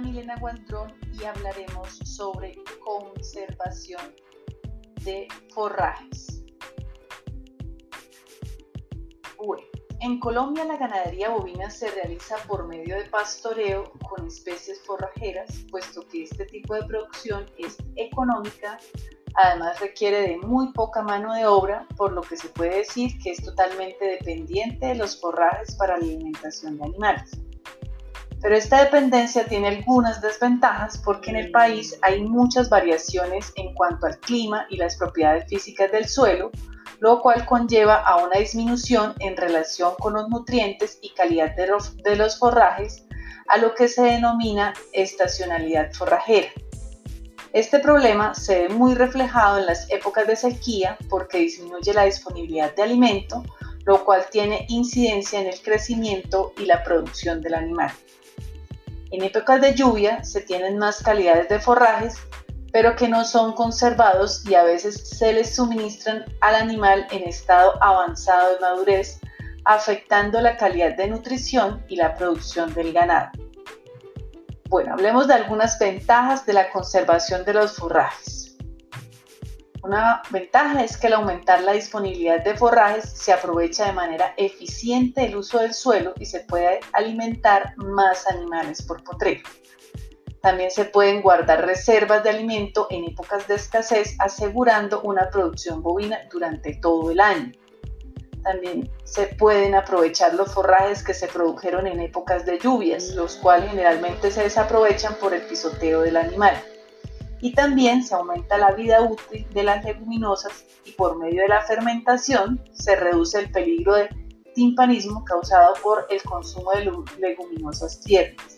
Milena Guantrón y hablaremos sobre conservación de forrajes. En Colombia la ganadería bovina se realiza por medio de pastoreo con especies forrajeras, puesto que este tipo de producción es económica, además requiere de muy poca mano de obra, por lo que se puede decir que es totalmente dependiente de los forrajes para la alimentación de animales. Pero esta dependencia tiene algunas desventajas porque en el país hay muchas variaciones en cuanto al clima y las propiedades físicas del suelo, lo cual conlleva a una disminución en relación con los nutrientes y calidad de los forrajes, a lo que se denomina estacionalidad forrajera. Este problema se ve muy reflejado en las épocas de sequía porque disminuye la disponibilidad de alimento, lo cual tiene incidencia en el crecimiento y la producción del animal. En épocas de lluvia se tienen más calidades de forrajes, pero que no son conservados y a veces se les suministran al animal en estado avanzado de madurez, afectando la calidad de nutrición y la producción del ganado. Bueno, hablemos de algunas ventajas de la conservación de los forrajes. Una ventaja es que al aumentar la disponibilidad de forrajes se aprovecha de manera eficiente el uso del suelo y se puede alimentar más animales por potrero. También se pueden guardar reservas de alimento en épocas de escasez asegurando una producción bovina durante todo el año. También se pueden aprovechar los forrajes que se produjeron en épocas de lluvias, los cuales generalmente se desaprovechan por el pisoteo del animal. Y también se aumenta la vida útil de las leguminosas y por medio de la fermentación se reduce el peligro de timpanismo causado por el consumo de leguminosas tiernas.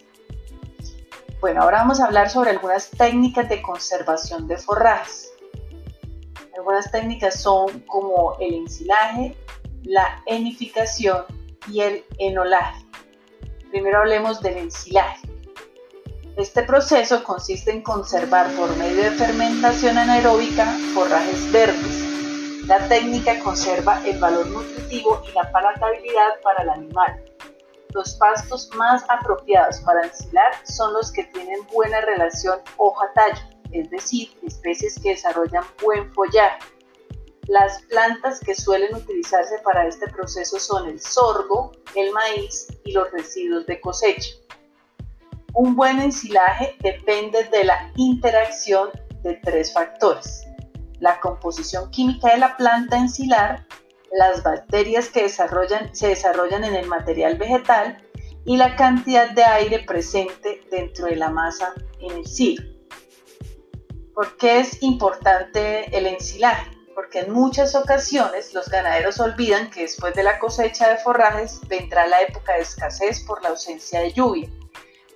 Bueno, ahora vamos a hablar sobre algunas técnicas de conservación de forrajes. Algunas técnicas son como el ensilaje, la enificación y el enolaje. Primero hablemos del ensilaje. Este proceso consiste en conservar por medio de fermentación anaeróbica forrajes verdes. La técnica conserva el valor nutritivo y la palatabilidad para el animal. Los pastos más apropiados para ensilar son los que tienen buena relación hoja-tallo, es decir, especies que desarrollan buen follaje las plantas que suelen utilizarse para este proceso son el sorgo, el maíz y los residuos de cosecha. Un buen ensilaje depende de la interacción de tres factores. La composición química de la planta ensilar, las bacterias que se desarrollan en el material vegetal y la cantidad de aire presente dentro de la masa en el silo. ¿Por qué es importante el ensilaje? porque en muchas ocasiones los ganaderos olvidan que después de la cosecha de forrajes vendrá la época de escasez por la ausencia de lluvia,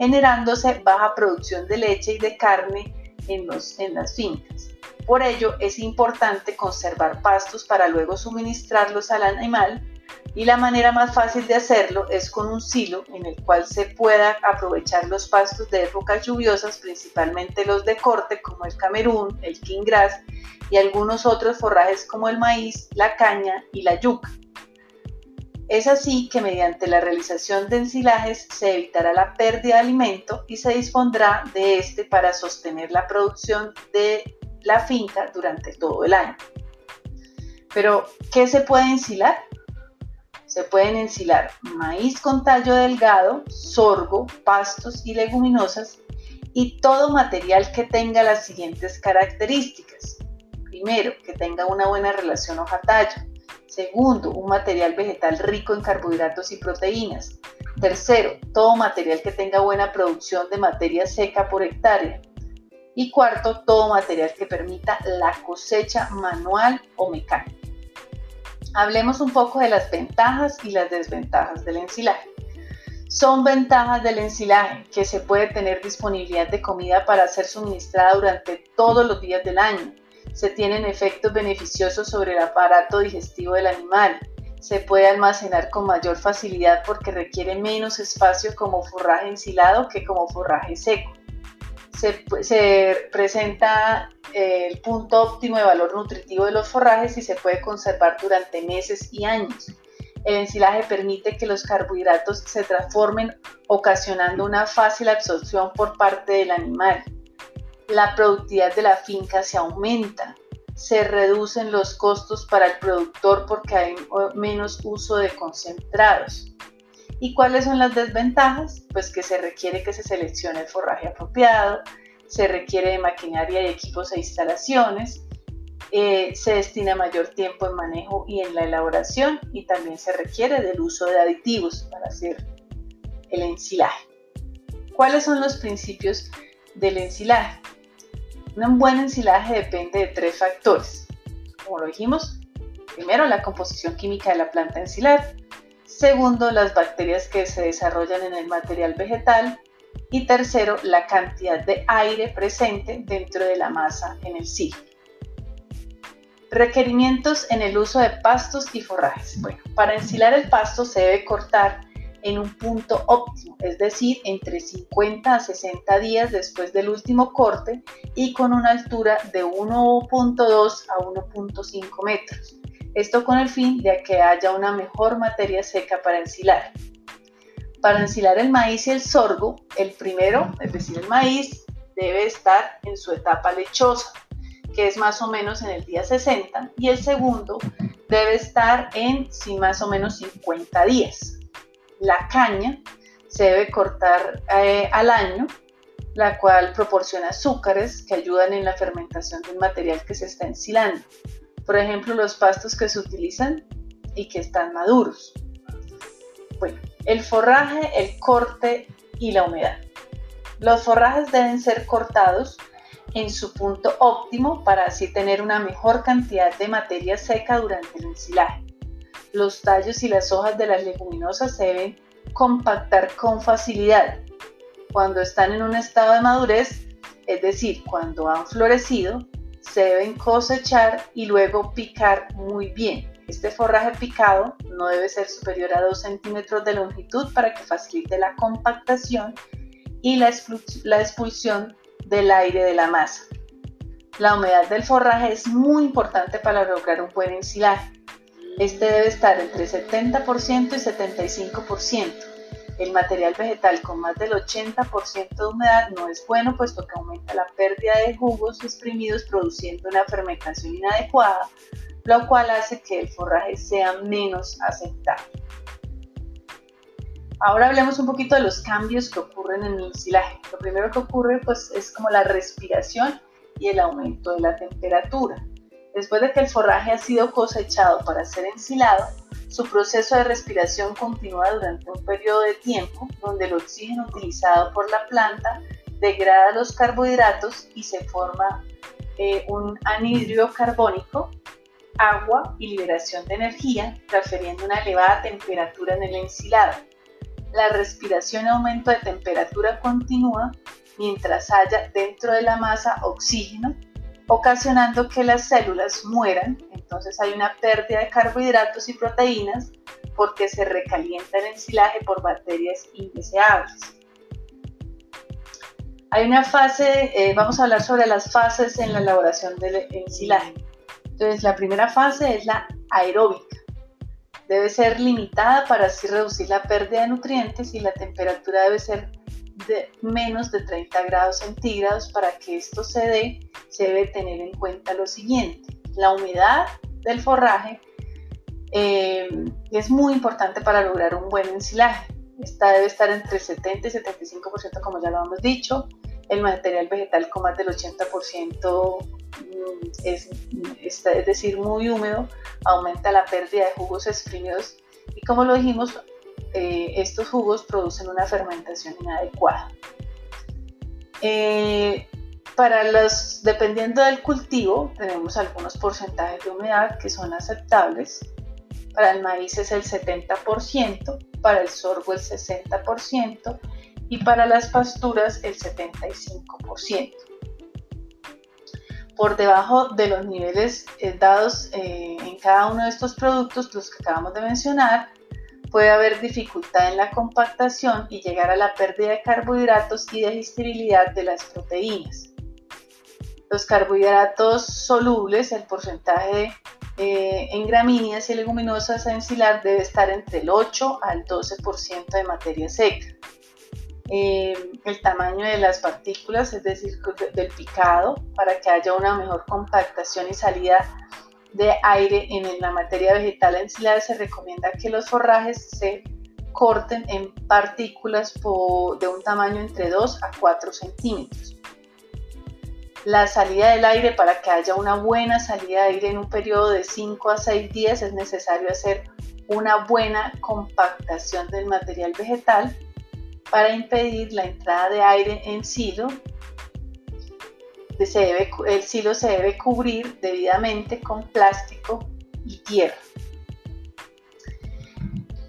generándose baja producción de leche y de carne en, en las fincas. Por ello es importante conservar pastos para luego suministrarlos al animal y la manera más fácil de hacerlo es con un silo en el cual se pueda aprovechar los pastos de épocas lluviosas, principalmente los de corte como el camerún, el king grass y algunos otros forrajes como el maíz, la caña y la yuca. Es así que mediante la realización de ensilajes se evitará la pérdida de alimento y se dispondrá de este para sostener la producción de la finca durante todo el año. Pero, ¿qué se puede ensilar? Se pueden ensilar maíz con tallo delgado, sorgo, pastos y leguminosas y todo material que tenga las siguientes características. Primero, que tenga una buena relación hoja-tallo. Segundo, un material vegetal rico en carbohidratos y proteínas. Tercero, todo material que tenga buena producción de materia seca por hectárea. Y cuarto, todo material que permita la cosecha manual o mecánica. Hablemos un poco de las ventajas y las desventajas del ensilaje. Son ventajas del ensilaje que se puede tener disponibilidad de comida para ser suministrada durante todos los días del año. Se tienen efectos beneficiosos sobre el aparato digestivo del animal. Se puede almacenar con mayor facilidad porque requiere menos espacio como forraje ensilado que como forraje seco. Se, se presenta el punto óptimo de valor nutritivo de los forrajes y se puede conservar durante meses y años. El ensilaje permite que los carbohidratos se transformen ocasionando una fácil absorción por parte del animal. La productividad de la finca se aumenta, se reducen los costos para el productor porque hay menos uso de concentrados. ¿Y cuáles son las desventajas? Pues que se requiere que se seleccione el forraje apropiado, se requiere de maquinaria y equipos e instalaciones, eh, se destina mayor tiempo en manejo y en la elaboración y también se requiere del uso de aditivos para hacer el ensilaje. ¿Cuáles son los principios del ensilaje? Un buen ensilaje depende de tres factores. Como lo dijimos, primero la composición química de la planta ensilar, segundo las bacterias que se desarrollan en el material vegetal y tercero la cantidad de aire presente dentro de la masa en el silo. Requerimientos en el uso de pastos y forrajes. Bueno, para ensilar el pasto se debe cortar en un punto óptimo, es decir, entre 50 a 60 días después del último corte y con una altura de 1.2 a 1.5 metros. Esto con el fin de que haya una mejor materia seca para ensilar. Para ensilar el maíz y el sorgo, el primero, es decir, el maíz, debe estar en su etapa lechosa, que es más o menos en el día 60, y el segundo debe estar en sí, más o menos 50 días. La caña se debe cortar eh, al año, la cual proporciona azúcares que ayudan en la fermentación del material que se está ensilando. Por ejemplo, los pastos que se utilizan y que están maduros. Bueno, el forraje, el corte y la humedad. Los forrajes deben ser cortados en su punto óptimo para así tener una mejor cantidad de materia seca durante el ensilaje. Los tallos y las hojas de las leguminosas se deben compactar con facilidad. Cuando están en un estado de madurez, es decir, cuando han florecido, se deben cosechar y luego picar muy bien. Este forraje picado no debe ser superior a 2 centímetros de longitud para que facilite la compactación y la, expulsión del aire de la masa. La humedad del forraje es muy importante para lograr un buen ensilaje. Este debe estar entre 70% y 75%. El material vegetal con más del 80% de humedad no es bueno puesto que aumenta la pérdida de jugos exprimidos produciendo una fermentación inadecuada, lo cual hace que el forraje sea menos aceptable. Ahora hablemos un poquito de los cambios que ocurren en el ensilaje. Lo primero que ocurre pues, es como la respiración y el aumento de la temperatura. Después de que el forraje ha sido cosechado para ser ensilado, su proceso de respiración continúa durante un periodo de tiempo donde el oxígeno utilizado por la planta degrada los carbohidratos y se forma eh, un anhidrio carbónico, agua y liberación de energía, transfiriendo una elevada temperatura en el ensilado. La respiración aumento de temperatura continúa mientras haya dentro de la masa oxígeno, ocasionando que las células mueran. Entonces hay una pérdida de carbohidratos y proteínas porque se recalienta el ensilaje por bacterias indeseables. Hay una fase, eh, vamos a hablar sobre las fases en la elaboración del ensilaje. Entonces la primera fase es la aeróbica debe ser limitada para así reducir la pérdida de nutrientes y la temperatura debe ser de menos de 30 grados centígrados para que esto se dé se debe tener en cuenta lo siguiente. La humedad del forraje eh, es muy importante para lograr un buen ensilaje. Esta debe estar entre 70 y 75% como ya lo hemos dicho. El material vegetal con más del 80% mm, es, es, decir, muy húmedo, aumenta la pérdida de jugos exprimidos. Y como lo dijimos, eh, estos jugos producen una fermentación inadecuada. Eh, para los, dependiendo del cultivo, tenemos algunos porcentajes de humedad que son aceptables. Para el maíz es el 70%, para el sorgo el 60%, y para las pasturas el 75%. Por debajo de los niveles eh, dados eh, en cada uno de estos productos, los que acabamos de mencionar, puede haber dificultad en la compactación y llegar a la pérdida de carbohidratos y digestibilidad de las proteínas. Los carbohidratos solubles, el porcentaje eh, en gramíneas y leguminosas a ensilar debe estar entre el 8 al 12% de materia seca. Eh, el tamaño de las partículas, es decir, del picado, para que haya una mejor compactación y salida de aire en la materia vegetal ensilada, se recomienda que los forrajes se corten en partículas de un tamaño entre 2 a 4 centímetros. La salida del aire, para que haya una buena salida de aire en un periodo de 5 a 6 días, es necesario hacer una buena compactación del material vegetal para impedir la entrada de aire en silo. El silo se debe cubrir debidamente con plástico y tierra.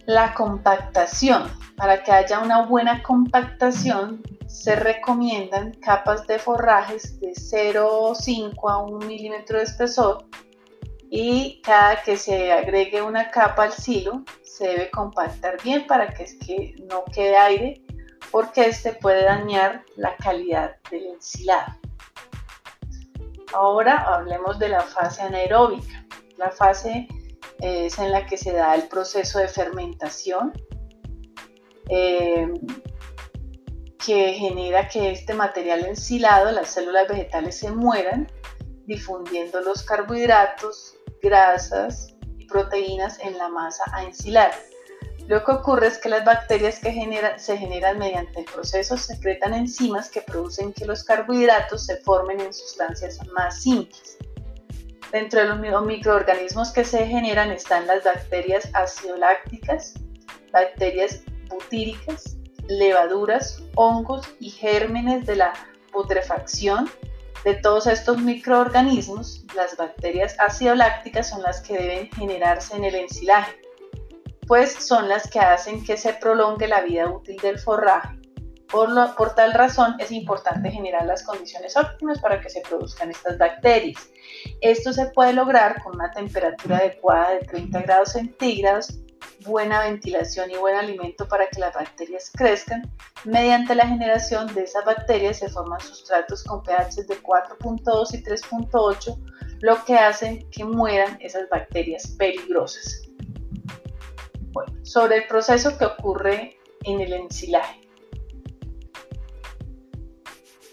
La compactación. Para que haya una buena compactación se recomiendan capas de forrajes de 0,5 a 1 milímetro de espesor y cada que se agregue una capa al silo se debe compactar bien para que, que no quede aire porque este puede dañar la calidad del ensilado. Ahora hablemos de la fase anaeróbica. La fase es en la que se da el proceso de fermentación eh, que genera que este material ensilado, las células vegetales se mueran, difundiendo los carbohidratos, grasas y proteínas en la masa a ensilar. Lo que ocurre es que las bacterias que se generan mediante el proceso secretan enzimas que producen que los carbohidratos se formen en sustancias más simples. Dentro de los microorganismos que se generan están las bacterias acidolácticas, bacterias butíricas, levaduras, hongos y gérmenes de la putrefacción. De todos estos microorganismos, las bacterias acidolácticas son las que deben generarse en el ensilaje, pues son las que hacen que se prolongue la vida útil del forraje por, tal razón es importante generar las condiciones óptimas para que se produzcan estas bacterias. Esto se puede lograr con una temperatura adecuada de 30 grados centígrados, buena ventilación y buen alimento para que las bacterias crezcan. Mediante la generación de esas bacterias se forman sustratos con pH de 4.2 y 3.8, lo que hace que mueran esas bacterias peligrosas. Sobre el proceso que ocurre en el ensilaje.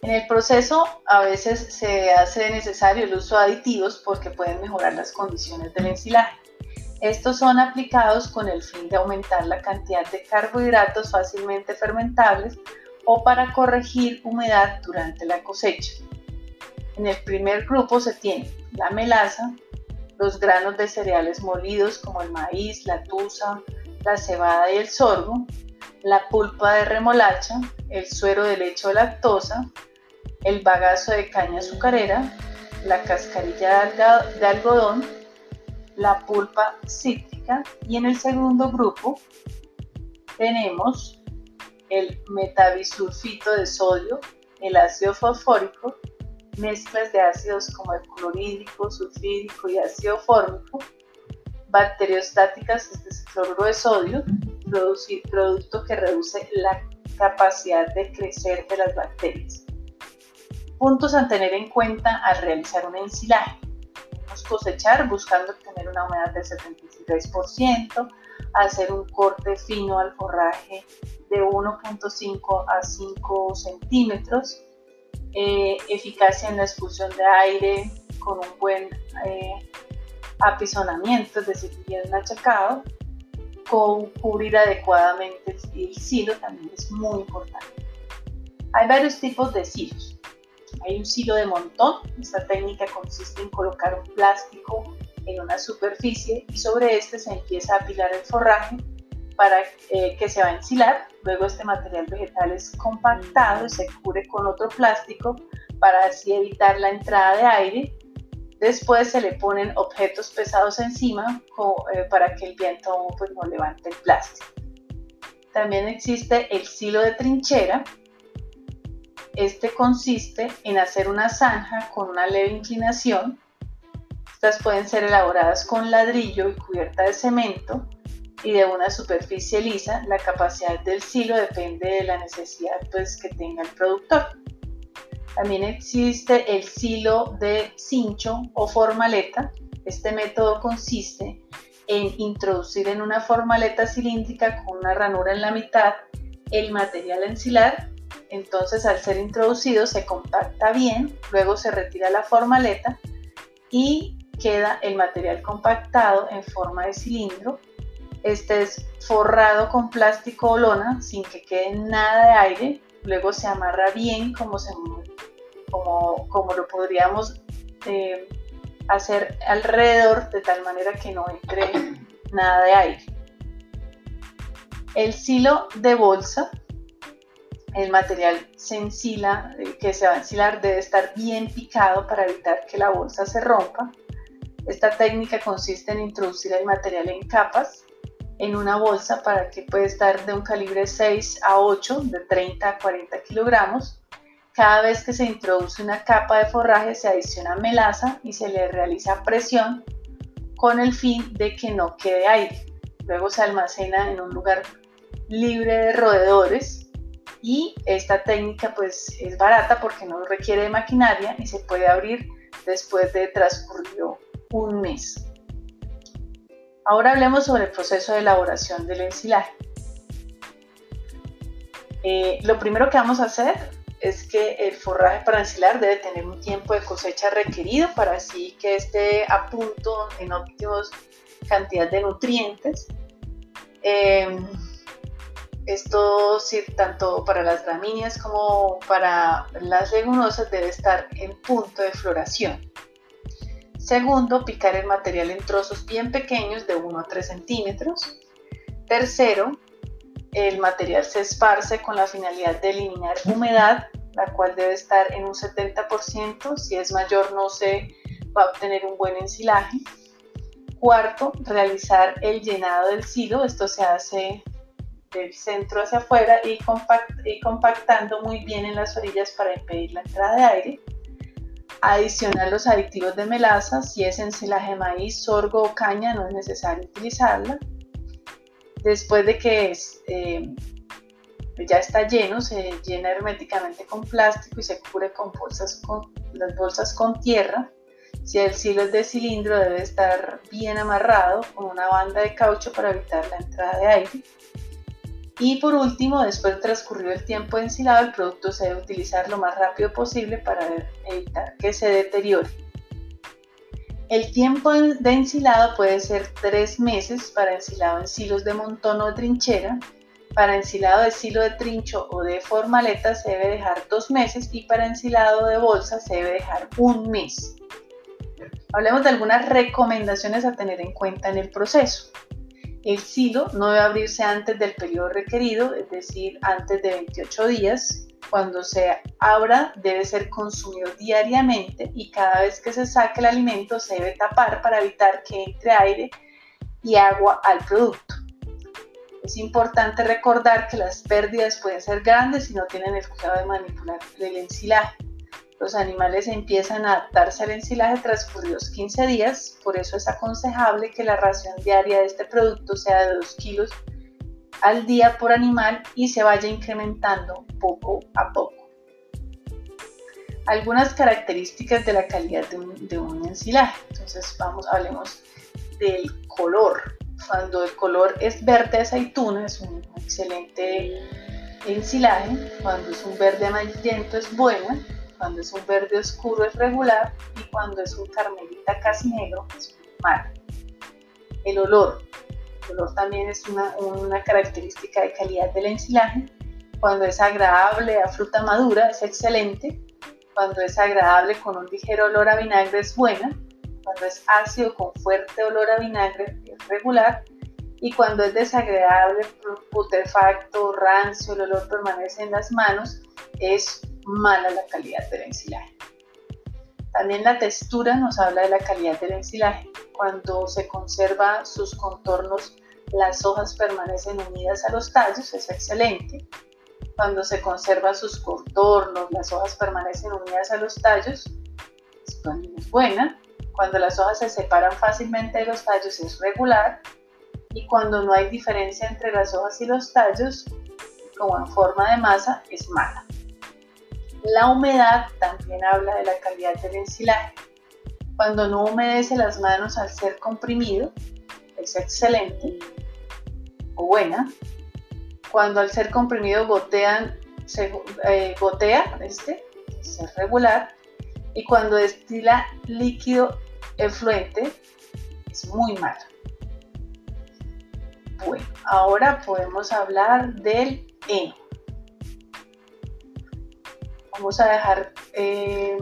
En el proceso a veces se hace necesario el uso de aditivos porque pueden mejorar las condiciones del ensilaje. Estos son aplicados con el fin de aumentar la cantidad de carbohidratos fácilmente fermentables o para corregir humedad durante la cosecha. En el primer grupo se tiene la melaza, los granos de cereales molidos como el maíz, la tusa, la cebada y el sorgo, la pulpa de remolacha, el suero de leche o lactosa, el bagazo de caña azucarera, la cascarilla de algodón, la pulpa cítrica y en el segundo grupo tenemos el metabisulfito de sodio, el ácido fosfórico, mezclas de ácidos como el clorhídrico, sulfídrico y ácido fórmico, bacteriostáticas, este es cloruro de sodio, producto que reduce la capacidad de crecer de las bacterias. Puntos a tener en cuenta al realizar un ensilaje. Debemos cosechar buscando obtener una humedad del 73%, hacer un corte fino al forraje de 1.5 a 5 centímetros, eh, eficacia en la expulsión de aire con un buen eh, apisonamiento, es decir, bien machacado, con cubrir adecuadamente el silo también es muy importante. Hay varios tipos de silos. Hay un silo de montón. Esta técnica consiste en colocar un plástico en una superficie y sobre este se empieza a apilar el forraje para eh, que se va a ensilar. Luego este material vegetal es compactado y se cubre con otro plástico para así evitar la entrada de aire. Después se le ponen objetos pesados encima eh, para que el viento pues, no levante el plástico. También existe el silo de trinchera, este consiste en hacer una zanja con una leve inclinación. Estas pueden ser elaboradas con ladrillo y cubierta de cemento y de una superficie lisa. La capacidad del silo depende de la necesidad pues, que tenga el productor. También existe el silo de cincho o formaleta. Este método consiste en introducir en una formaleta cilíndrica con una ranura en la mitad el material ensilar. Entonces al ser introducido se compacta bien, luego se retira la formaleta y queda el material compactado en forma de cilindro. Este es forrado con plástico o lona sin que quede nada de aire. Luego se amarra bien como, se, como, como lo podríamos eh, hacer alrededor de tal manera que no entre nada de aire. El silo de bolsa, el material se ensila, que se va a ensilar debe estar bien picado para evitar que la bolsa se rompa. Esta técnica consiste en introducir el material en capas en una bolsa para que puede estar de un calibre 6 a 8, de 30 a 40 kilogramos. Cada vez que se introduce una capa de forraje se adiciona melaza y se le realiza presión con el fin de que no quede aire. Luego se almacena en un lugar libre de roedores y esta técnica pues es barata porque no requiere maquinaria y se puede abrir después de transcurrido un mes. Ahora hablemos sobre el proceso de elaboración del ensilaje. Eh, lo primero que vamos a hacer es que el forraje para ensilar debe tener un tiempo de cosecha requerido para así que esté a punto en óptimos cantidad de nutrientes. Em, esto tanto para las gramíneas como para las leguminosas debe estar en punto de floración. Segundo, picar el material en trozos bien pequeños de 1 a 3 centímetros. Tercero, el material se esparce con la finalidad de eliminar humedad, la cual debe estar en un 70%. Si es mayor no se va a obtener un buen ensilaje. Cuarto, realizar el llenado del silo. Esto se hace del centro hacia afuera y, y compactando muy bien en las orillas para impedir la entrada de aire adicionar los aditivos de melaza, si es ensilaje de maíz, sorgo o caña no es necesario utilizarla. Después de que eh, ya está lleno, se llena herméticamente con plástico y se cubre con bolsas con, las bolsas con tierra. Si el silo es de cilindro debe estar bien amarrado con una banda de caucho para evitar la entrada de aire. Y por último, después de transcurrido el tiempo de ensilado, el producto se debe utilizar lo más rápido posible para evitar que se deteriore. El tiempo de ensilado puede ser tres meses para ensilado en silos de montón o de trinchera. Para ensilado de silo de trincho o de formaleta se debe dejar dos meses y para ensilado de bolsa se debe dejar un mes. Hablemos de algunas recomendaciones a tener en cuenta en el proceso. El silo no debe abrirse antes del periodo requerido, es decir, antes de 28 días. Cuando se abra debe ser consumido diariamente y cada vez que se saque el alimento se debe tapar para evitar que entre aire y agua al producto. Es importante recordar que las pérdidas pueden ser grandes si no tienen el cuidado de manipular el ensilaje. Los animales empiezan a adaptarse al ensilaje transcurridos 15 días, por eso es aconsejable que la ración diaria de este producto sea de 2 kilos al día por animal y se vaya incrementando poco a poco. Algunas características de la calidad de un, ensilaje. Entonces vamos, hablemos del color. Cuando el color es verde aceituna es un excelente ensilaje. Cuando es un verde amarillento es buena cuando es un verde oscuro es regular y cuando es un carmelita casi negro es mal. El olor. El olor también es una, una característica de calidad del ensilaje. Cuando es agradable a fruta madura es excelente. Cuando es agradable con un ligero olor a vinagre es buena. Cuando es ácido con fuerte olor a vinagre es regular. Y cuando es desagradable, putrefacto, rancio, el olor permanece en las manos, es mala la calidad del ensilaje. También la textura nos habla de la calidad del ensilaje. Cuando se conserva sus contornos, las hojas permanecen unidas a los tallos, es excelente. Cuando se conserva sus contornos, las hojas permanecen unidas a los tallos, es buena. Cuando las hojas se separan fácilmente de los tallos, es regular. Y cuando no hay diferencia entre las hojas y los tallos, como en forma de masa, es mala. La humedad también habla de la calidad del ensilaje. Cuando no humedece las manos al ser comprimido, es excelente o buena. Cuando al ser comprimido gotean, se, eh, gotea, este, es regular. Y cuando destila líquido efluente, es muy malo. Bueno, ahora podemos hablar del heno. Vamos a dejar eh,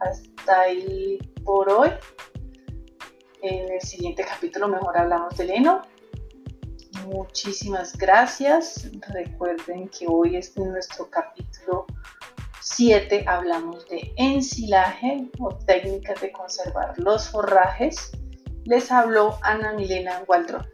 hasta ahí por hoy. En el siguiente capítulo mejor hablamos del heno. Muchísimas gracias. Recuerden que hoy es nuestro capítulo 7. Hablamos de ensilaje o técnicas de conservar los forrajes. Les habló Ana Milena Waldron.